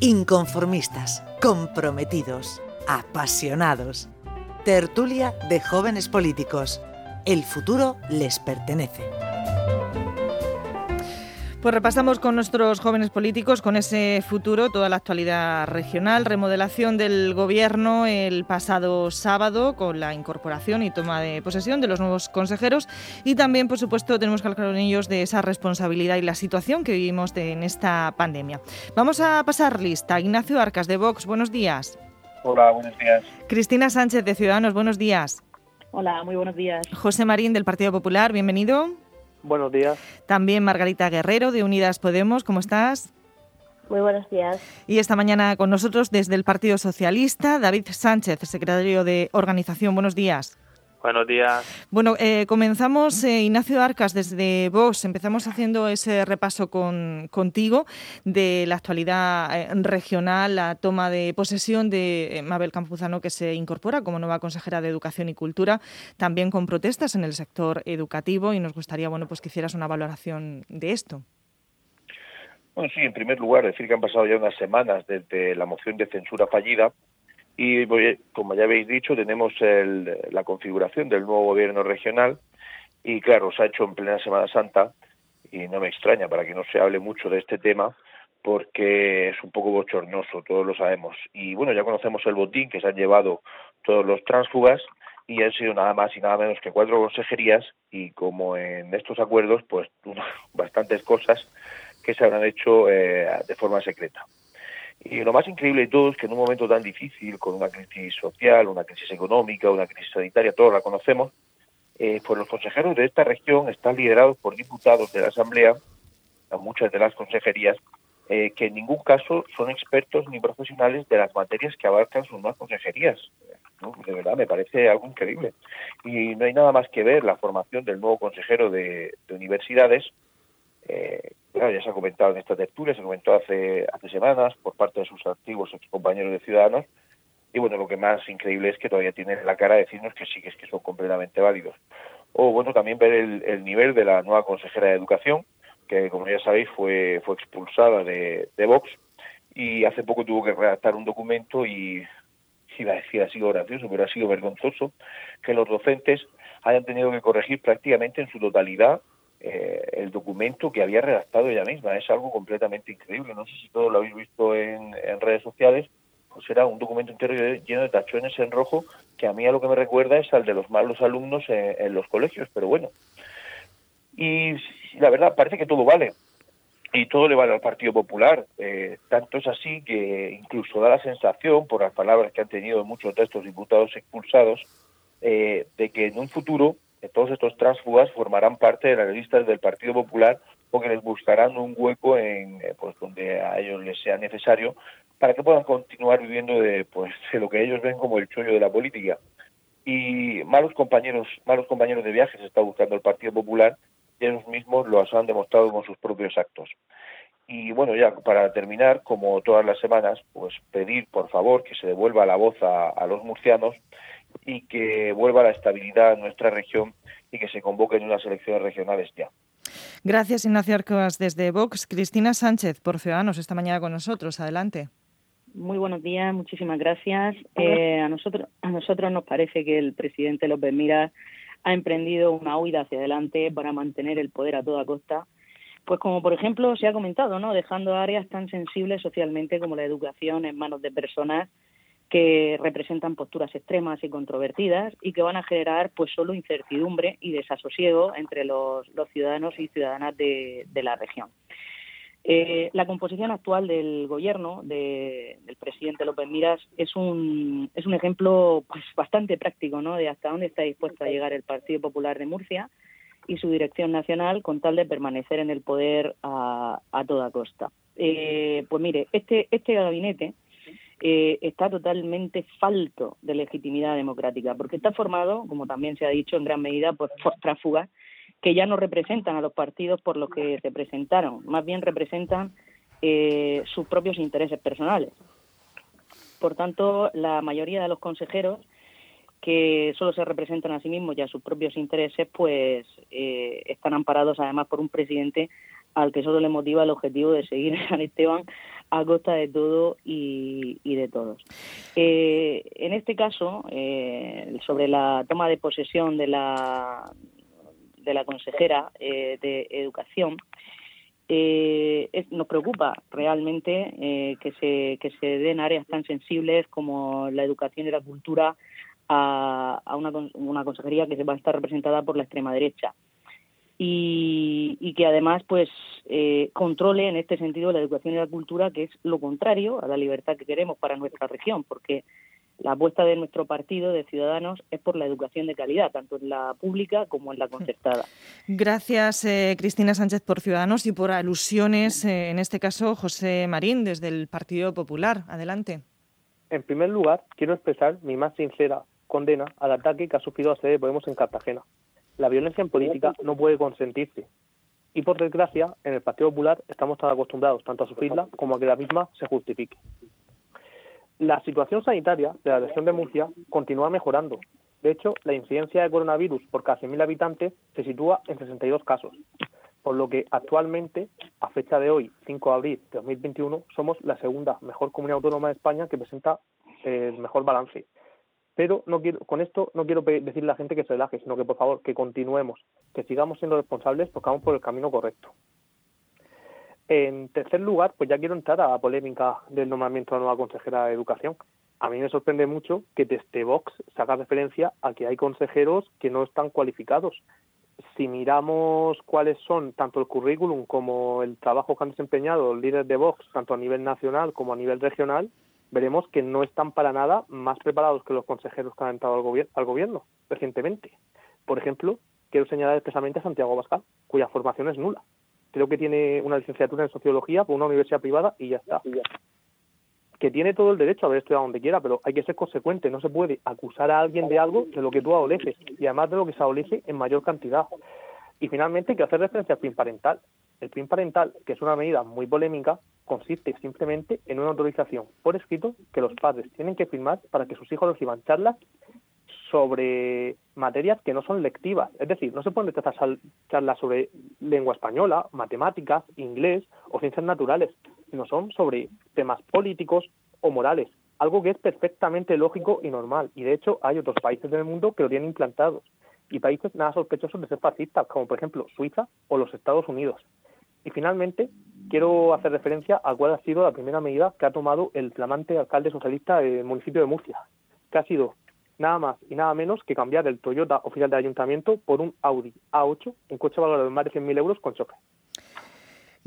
Inconformistas, comprometidos, apasionados. Tertulia de jóvenes políticos. El futuro les pertenece. Pues repasamos con nuestros jóvenes políticos, con ese futuro, toda la actualidad regional, remodelación del gobierno el pasado sábado con la incorporación y toma de posesión de los nuevos consejeros y también, por supuesto, tenemos que hablar con ellos de esa responsabilidad y la situación que vivimos en esta pandemia. Vamos a pasar lista. Ignacio Arcas de Vox, buenos días. Hola, buenos días. Cristina Sánchez de Ciudadanos, buenos días. Hola, muy buenos días. José Marín del Partido Popular, bienvenido. Buenos días. También Margarita Guerrero de Unidas Podemos, ¿cómo estás? Muy buenos días. Y esta mañana con nosotros desde el Partido Socialista, David Sánchez, secretario de Organización. Buenos días. Buenos días. Bueno, eh, comenzamos, eh, Ignacio Arcas, desde Vox. Empezamos haciendo ese repaso con, contigo de la actualidad eh, regional, la toma de posesión de Mabel Campuzano, que se incorpora como nueva consejera de Educación y Cultura, también con protestas en el sector educativo. Y nos gustaría bueno, pues que hicieras una valoración de esto. Bueno, sí, en primer lugar, decir que han pasado ya unas semanas desde la moción de censura fallida y como ya habéis dicho, tenemos la configuración del nuevo gobierno regional y claro, se ha hecho en plena Semana Santa y no me extraña para que no se hable mucho de este tema porque es un poco bochornoso, todos lo sabemos. Y bueno, ya conocemos el botín que se han llevado todos los tránsfugas y han sido nada más y nada menos que cuatro consejerías y como en estos acuerdos, pues bastantes cosas que se habrán hecho eh, de forma secreta. Y lo más increíble de todo es que en un momento tan difícil, con una crisis social, una crisis económica, una crisis sanitaria, todos la conocemos, eh, pues los consejeros de esta región están liderados por diputados de la Asamblea, muchas de las consejerías, eh, que en ningún caso son expertos ni profesionales de las materias que abarcan sus nuevas consejerías. De verdad, me parece algo increíble. Y no hay nada más que ver la formación del nuevo consejero de, de universidades, eh, ya se ha comentado en esta tertulia, se comentó hace, hace semanas por parte de sus antiguos compañeros de Ciudadanos, y bueno, lo que más increíble es que todavía tienen la cara de decirnos que sí, que es que son completamente válidos. O bueno, también ver el, nivel de la nueva consejera de Educación, que como ya sabéis fue, fue expulsada de, de Vox, y hace poco tuvo que redactar un documento y iba a decir ha sido gracioso, pero ha sido vergonzoso que los docentes hayan tenido que corregir prácticamente en su totalidad eh, el documento que había redactado ella misma. Es algo completamente increíble. No sé si todos lo habéis visto en, redes sociales. Pues era un documento entero lleno de tachones en rojo que a mí a lo que me recuerda es al de los malos alumnos en, los colegios, pero bueno. Y la verdad, parece que todo vale. Y todo le vale al Partido Popular. Eh, tanto es así que incluso da la sensación, por las palabras que han tenido muchos de estos diputados expulsados, eh, de que en un futuro todos estos tránsfugas formarán parte de las listas del Partido Popular o que les buscarán un hueco en eh, pues donde a ellos les sea necesario para que puedan continuar viviendo de pues de lo que ellos ven como el chollo de la política. Y malos compañeros malos compañeros de viaje se está buscando el Partido Popular y ellos mismos lo han demostrado con sus propios actos. Y bueno ya para terminar como todas las semanas pues pedir por favor que se devuelva la voz a los murcianos y que vuelva la estabilidad en nuestra región y que se convoquen unas elecciones regionales ya. Gracias, Ignacio Arcos, desde Vox. Cristina Sánchez, por Ciudadanos, esta mañana con nosotros. Adelante. Muy buenos días, muchísimas gracias. Eh, a, nosotros, a nosotros nos parece que el presidente López Mira ha emprendido una huida hacia adelante para mantener el poder a toda costa. Pues como por ejemplo se ha comentado, ¿no? Dejando áreas tan sensibles socialmente como la educación en manos de personas que representan posturas extremas y controvertidas y que van a generar pues solo incertidumbre y desasosiego entre los, ciudadanos y ciudadanas de, la región. Eh, la composición actual del gobierno del presidente López Miras es un, es un ejemplo pues bastante práctico ¿no? de hasta dónde está dispuesto a llegar el Partido Popular de Murcia y su dirección nacional con tal de permanecer en el poder a, toda costa. Eh, pues mire, este, este gabinete eh, está totalmente falto de legitimidad democrática, porque está formado, como también se ha dicho en gran medida, pues, por tráfugas que ya no representan a los partidos por los que se presentaron, más bien representan eh, sus propios intereses personales. Por tanto, la mayoría de los consejeros que solo se representan a sí mismos y a sus propios intereses, pues eh, están amparados además por un presidente al que solo le motiva el objetivo de seguir a San Esteban a costa de todo y, de todos. Eh, en este caso, eh, sobre la toma de posesión de la, de la consejera eh, de Educación, nos preocupa realmente que, se, que se den áreas tan sensibles como la educación y la cultura a, a una, una consejería que va a estar representada por la extrema derecha y, que además pues eh, controle en este sentido la educación y la cultura, que es lo contrario a la libertad que queremos para nuestra región, porque la apuesta de nuestro partido de Ciudadanos es por la educación de calidad, tanto en la pública como en la concertada. Gracias, eh, Cristina Sánchez, por Ciudadanos y por alusiones, eh, en este caso, José Marín, desde el Partido Popular. Adelante. En primer lugar, quiero expresar mi más sincera condena al ataque que ha sufrido a sede de Podemos en Cartagena. La violencia en política no puede consentirse. Y por desgracia, en el Partido Popular estamos tan acostumbrados tanto a sufrirla como a que la misma se justifique. La situación sanitaria de la región de Murcia continúa mejorando. De hecho, la incidencia de coronavirus por cada 100.000 habitantes se sitúa en 62 casos, por lo que actualmente, a fecha de hoy, 5 de abril de 2021, somos la segunda mejor comunidad autónoma de España que presenta el mejor balance. Pero no quiero, con esto no quiero decirle a la gente que se relaje, sino que por favor que continuemos, que sigamos siendo responsables porque vamos por el camino correcto. En tercer lugar, pues ya quiero entrar a la polémica del nombramiento de la nueva consejera de Educación. A mí me sorprende mucho que desde Vox se haga referencia a que hay consejeros que no están cualificados. Si miramos cuáles son tanto el currículum como el trabajo que han desempeñado los líderes de Vox, tanto a nivel nacional como a nivel regional, veremos que no están para nada más preparados que los consejeros que han entrado al, al gobierno recientemente. Por ejemplo, quiero señalar expresamente a Santiago Bascal, cuya formación es nula. Creo que tiene una licenciatura en sociología por una universidad privada y ya está. Que tiene todo el derecho a haber estudiado donde quiera, pero hay que ser consecuente. No se puede acusar a alguien de algo de lo que tú adoleces y además de lo que se adolece en mayor cantidad. Y finalmente hay que hacer referencia al PIN parental. El PIN parental, que es una medida muy polémica, consiste simplemente en una autorización por escrito que los padres tienen que firmar para que sus hijos reciban charlas sobre materias que no son lectivas. Es decir, no se pueden rechazar charlas sobre lengua española, matemáticas, inglés o ciencias naturales, sino son sobre temas políticos o morales, algo que es perfectamente lógico y normal. Y de hecho hay otros países del mundo que lo tienen implantado y países nada sospechosos de ser fascistas, como por ejemplo Suiza o los Estados Unidos. Y finalmente, quiero hacer referencia a cuál ha sido la primera medida que ha tomado el flamante alcalde socialista del municipio de Murcia, que ha sido nada más y nada menos que cambiar el Toyota oficial del ayuntamiento por un Audi A8 en coche valorado de más de 100.000 euros con chofer.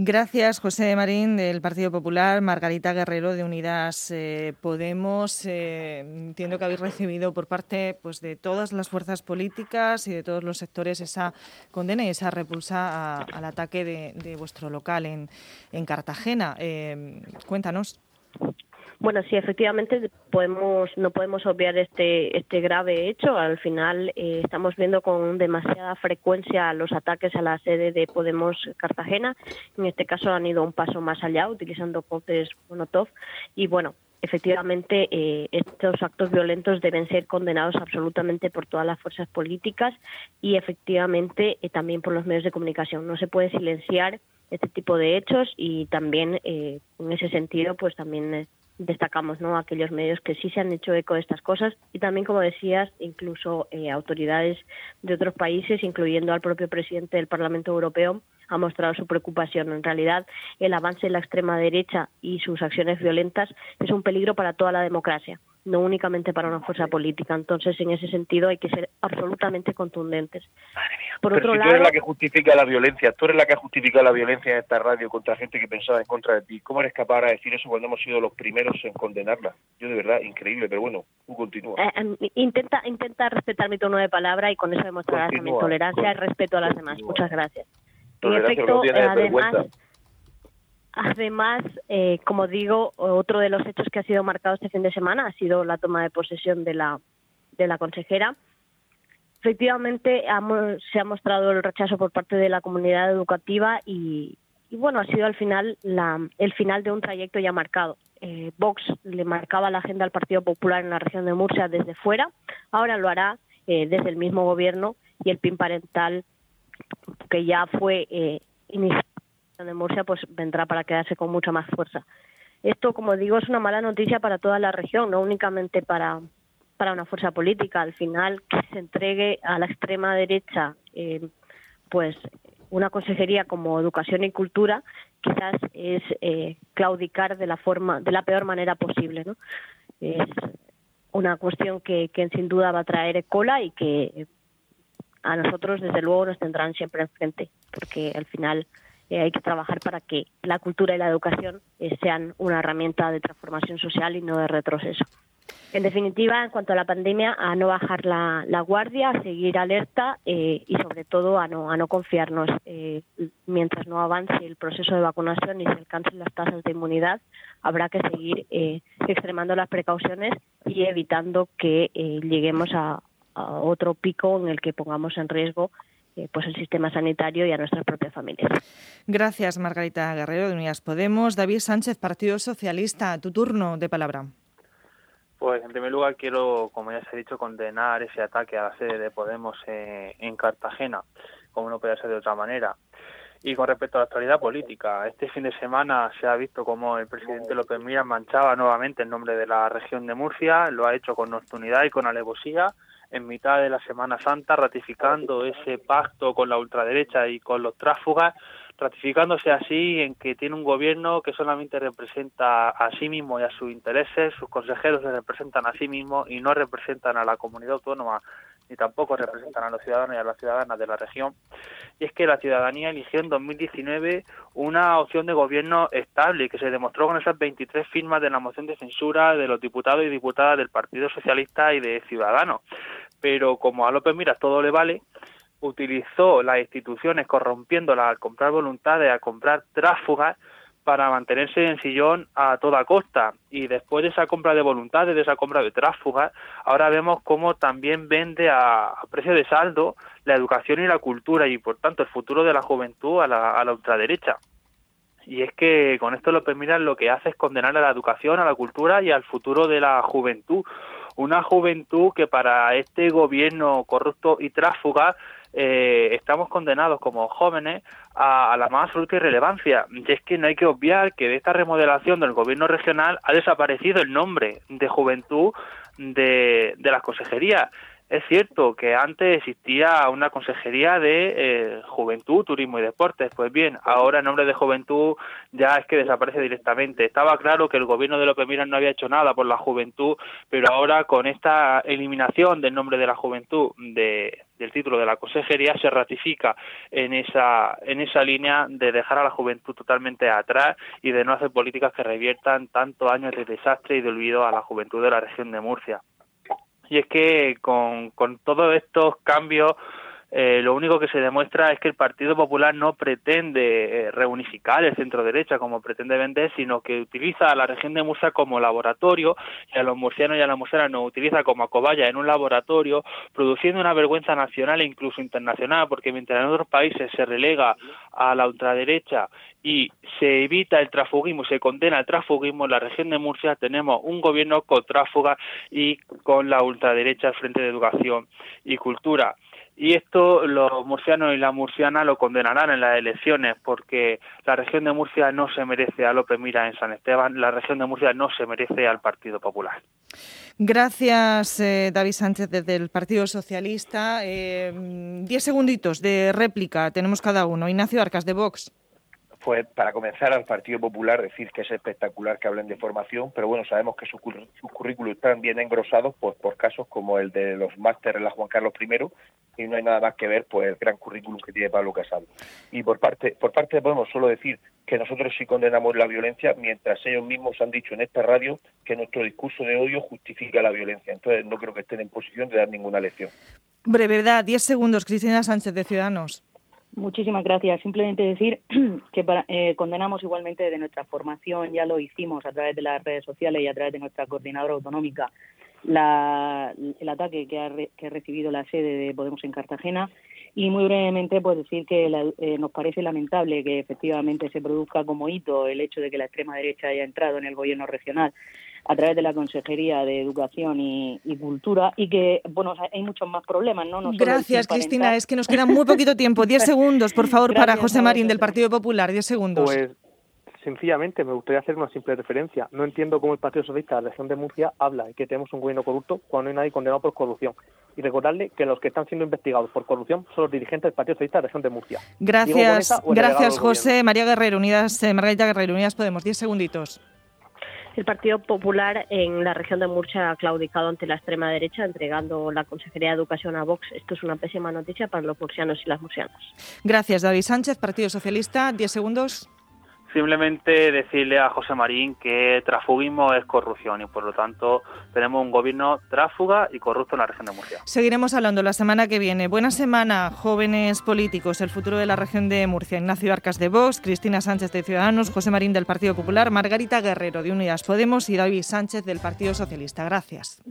Gracias, José Marín, del Partido Popular, Margarita Guerrero, de Unidas eh, Podemos. Eh, entiendo que habéis recibido por parte pues, de todas las fuerzas políticas y de todos los sectores esa condena y esa repulsa al ataque de, vuestro local en, en Cartagena. Eh, cuéntanos. Bueno, sí, efectivamente podemos, no podemos obviar este, este grave hecho. Al final eh, estamos viendo con demasiada frecuencia los ataques a la sede de Podemos Cartagena. En este caso han ido un paso más allá, utilizando cócteles Molotov. Y bueno, efectivamente eh, estos actos violentos deben ser condenados absolutamente por todas las fuerzas políticas y efectivamente eh, también por los medios de comunicación. No se puede silenciar este tipo de hechos y también en ese sentido pues también destacamos ¿no? aquellos medios que sí se han hecho eco de estas cosas y también, como decías, incluso eh, autoridades de otros países, incluyendo al propio presidente del Parlamento Europeo, ha mostrado su preocupación. En realidad, el avance de la extrema derecha y sus acciones violentas es un peligro para toda la democracia no únicamente para una fuerza política. Entonces, en ese sentido, hay que ser absolutamente contundentes. Por otro lado, tú eres la que justifica la violencia, tú eres la que ha justificado la violencia en esta radio contra gente que pensaba en contra de ti. ¿Cómo eres capaz de decir eso cuando hemos sido los primeros en condenarla? Yo de verdad, increíble, pero bueno, tú continúa. Eh, em, intenta, intenta respetar mi tono de palabra y con eso demostrarás mi tolerancia y respeto a las demás. Muchas gracias. En efecto, además, Además, eh, como digo, otro de los hechos que ha sido marcado este fin de semana ha sido la toma de posesión de la, de la consejera. Efectivamente, se ha mostrado el rechazo por parte de la comunidad educativa y, bueno, ha sido al final el final de un trayecto ya marcado. Eh, Vox le marcaba la agenda al Partido Popular en la región de Murcia desde fuera, ahora lo hará eh, desde el mismo gobierno y el PIN parental, que ya fue iniciado de Murcia pues vendrá para quedarse con mucha más fuerza. Esto, como digo, es una mala noticia para toda la región, no únicamente para, para una fuerza política. Al final, que se entregue a la extrema derecha, eh, pues una consejería como Educación y Cultura, quizás es eh, claudicar de la forma, de la peor manera posible, ¿no? Es una cuestión que, que sin duda va a traer cola y que a nosotros, desde luego, nos tendrán siempre enfrente, porque al final eh, hay que trabajar para que la cultura y la educación eh, sean una herramienta de transformación social y no de retroceso. En definitiva, en cuanto a la pandemia, a no bajar la, guardia, a seguir alerta eh, y sobre todo a no, a no confiarnos. mientras no avance el proceso de vacunación y se alcancen las tasas de inmunidad, habrá que seguir extremando las precauciones y evitando que lleguemos a, otro pico en el que pongamos en riesgo eh, pues el sistema sanitario y a nuestras propias familias. Gracias, Margarita Guerrero de Unidas Podemos. David Sánchez, Partido Socialista, tu turno de palabra. Pues en primer lugar quiero, como ya se ha dicho, condenar ese ataque a la sede de Podemos eh, en Cartagena, como no puede ser de otra manera. Y con respecto a la actualidad política, este fin de semana se ha visto como el presidente López Miras manchaba nuevamente el nombre de la región de Murcia, lo ha hecho con nocturnidad y con alevosía, en mitad de la Semana Santa, ratificando ese pacto con la ultraderecha y con los tráfugas, ratificándose así en que tiene un gobierno que solamente representa a sí mismo y a sus intereses, sus consejeros se representan a sí mismos y no representan a la comunidad autónoma ni tampoco representan a los ciudadanos y a las ciudadanas de la región. Y es que la ciudadanía eligió en 2019 una opción de gobierno estable que se demostró con esas 23 firmas de la moción de censura de los diputados y diputadas del Partido Socialista y de Ciudadanos. Pero como a López Miras todo le vale, utilizó las instituciones corrompiéndolas al comprar voluntades, a comprar tráfugas, para mantenerse en sillón a toda costa. Y después de esa compra de voluntades, de esa compra de tráfugas, ahora vemos cómo también vende a, precio de saldo la educación y la cultura y por tanto el futuro de la juventud a la, a la ultraderecha. Y es que con esto López Miras lo que hace es condenar a la educación, a la cultura y al futuro de la juventud. Una juventud que para este gobierno corrupto y tráfuga eh, estamos condenados como jóvenes a, la más absoluta irrelevancia. Y es que no hay que obviar que de esta remodelación del gobierno regional ha desaparecido el nombre de juventud de, de las consejerías. Es cierto que antes existía una consejería de eh, juventud, turismo y deportes. Pues bien, ahora el nombre de juventud ya es que desaparece directamente. Estaba claro que el gobierno de López Miras no había hecho nada por la juventud, pero ahora con esta eliminación del nombre de la juventud de, del título de la consejería se ratifica en esa en esa línea de dejar a la juventud totalmente atrás y de no hacer políticas que reviertan tantos años de desastre y de olvido a la juventud de la región de Murcia. Y es que con, con todos estos cambios eh, lo único que se demuestra es que el Partido Popular no pretende eh, reunificar el centro derecha como pretende vender, sino que utiliza a la región de Murcia como laboratorio y a los murcianos y a las murcianas nos utiliza como acobaya en un laboratorio, produciendo una vergüenza nacional e incluso internacional, porque mientras en otros países se relega a la ultraderecha y se evita el transfugismo, se condena el transfugismo, en la región de Murcia tenemos un gobierno con tráfuga y con la ultraderecha al frente de educación y cultura. Y esto los murcianos y la murciana lo condenarán en las elecciones porque la región de Murcia no se merece a López Mira en San Esteban, la región de Murcia no se merece al Partido Popular. Gracias, eh, David Sánchez, desde el Partido Socialista. Eh, diez segunditos de réplica tenemos cada uno. Ignacio Arcas, de Vox. Pues para comenzar al Partido Popular decir que es espectacular que hablen de formación, pero bueno, sabemos que sus, currículos están bien engrosados pues, por casos como el de los másteres en la Juan Carlos I y no hay nada más que ver pues el gran currículum que tiene Pablo Casado. Y por parte, por parte de Podemos solo decir que nosotros sí condenamos la violencia, mientras ellos mismos han dicho en esta radio que nuestro discurso de odio justifica la violencia. Entonces no creo que estén en posición de dar ninguna lección. Brevedad, 10 segundos, Cristina Sánchez de Ciudadanos. Muchísimas gracias. Simplemente decir que eh, condenamos igualmente de nuestra formación, ya lo hicimos a través de las redes sociales y a través de nuestra coordinadora autonómica, la, el ataque que ha, que ha recibido la sede de Podemos en Cartagena. Y muy brevemente, pues decir que eh, nos parece lamentable que efectivamente se produzca como hito el hecho de que la extrema derecha haya entrado en el gobierno regional a través de la Consejería de Educación y, Cultura y que, bueno, hay muchos más problemas, ¿no? Gracias, Cristina. Es que nos queda muy poquito tiempo. Diez segundos, por favor, para José Marín del Partido Popular. Diez segundos. Pues sencillamente me gustaría hacer una simple referencia. No entiendo cómo el Partido Socialista de la región de Murcia habla de que tenemos un gobierno corrupto cuando no hay nadie condenado por corrupción. Y recordarle que los que están siendo investigados por corrupción son los dirigentes del Partido Socialista de la región de Murcia. Gracias, gracias José. María Guerrero, Unidas, eh, Margarita Guerrero, Unidas Podemos. Diez segunditos. El Partido Popular en la región de Murcia ha claudicado ante la extrema derecha, entregando la Consejería de Educación a Vox. Esto es una pésima noticia para los murcianos y las murcianas. Gracias, David Sánchez, Partido Socialista. Diez segundos. Simplemente decirle a José Marín que transfugismo es corrupción y por lo tanto tenemos un gobierno tráfuga y corrupto en la región de Murcia. Seguiremos hablando la semana que viene. Buena semana, jóvenes políticos, el futuro de la región de Murcia. Ignacio Arcas de Vox, Cristina Sánchez de Ciudadanos, José Marín del Partido Popular, Margarita Guerrero de Unidas Podemos y David Sánchez del Partido Socialista. Gracias.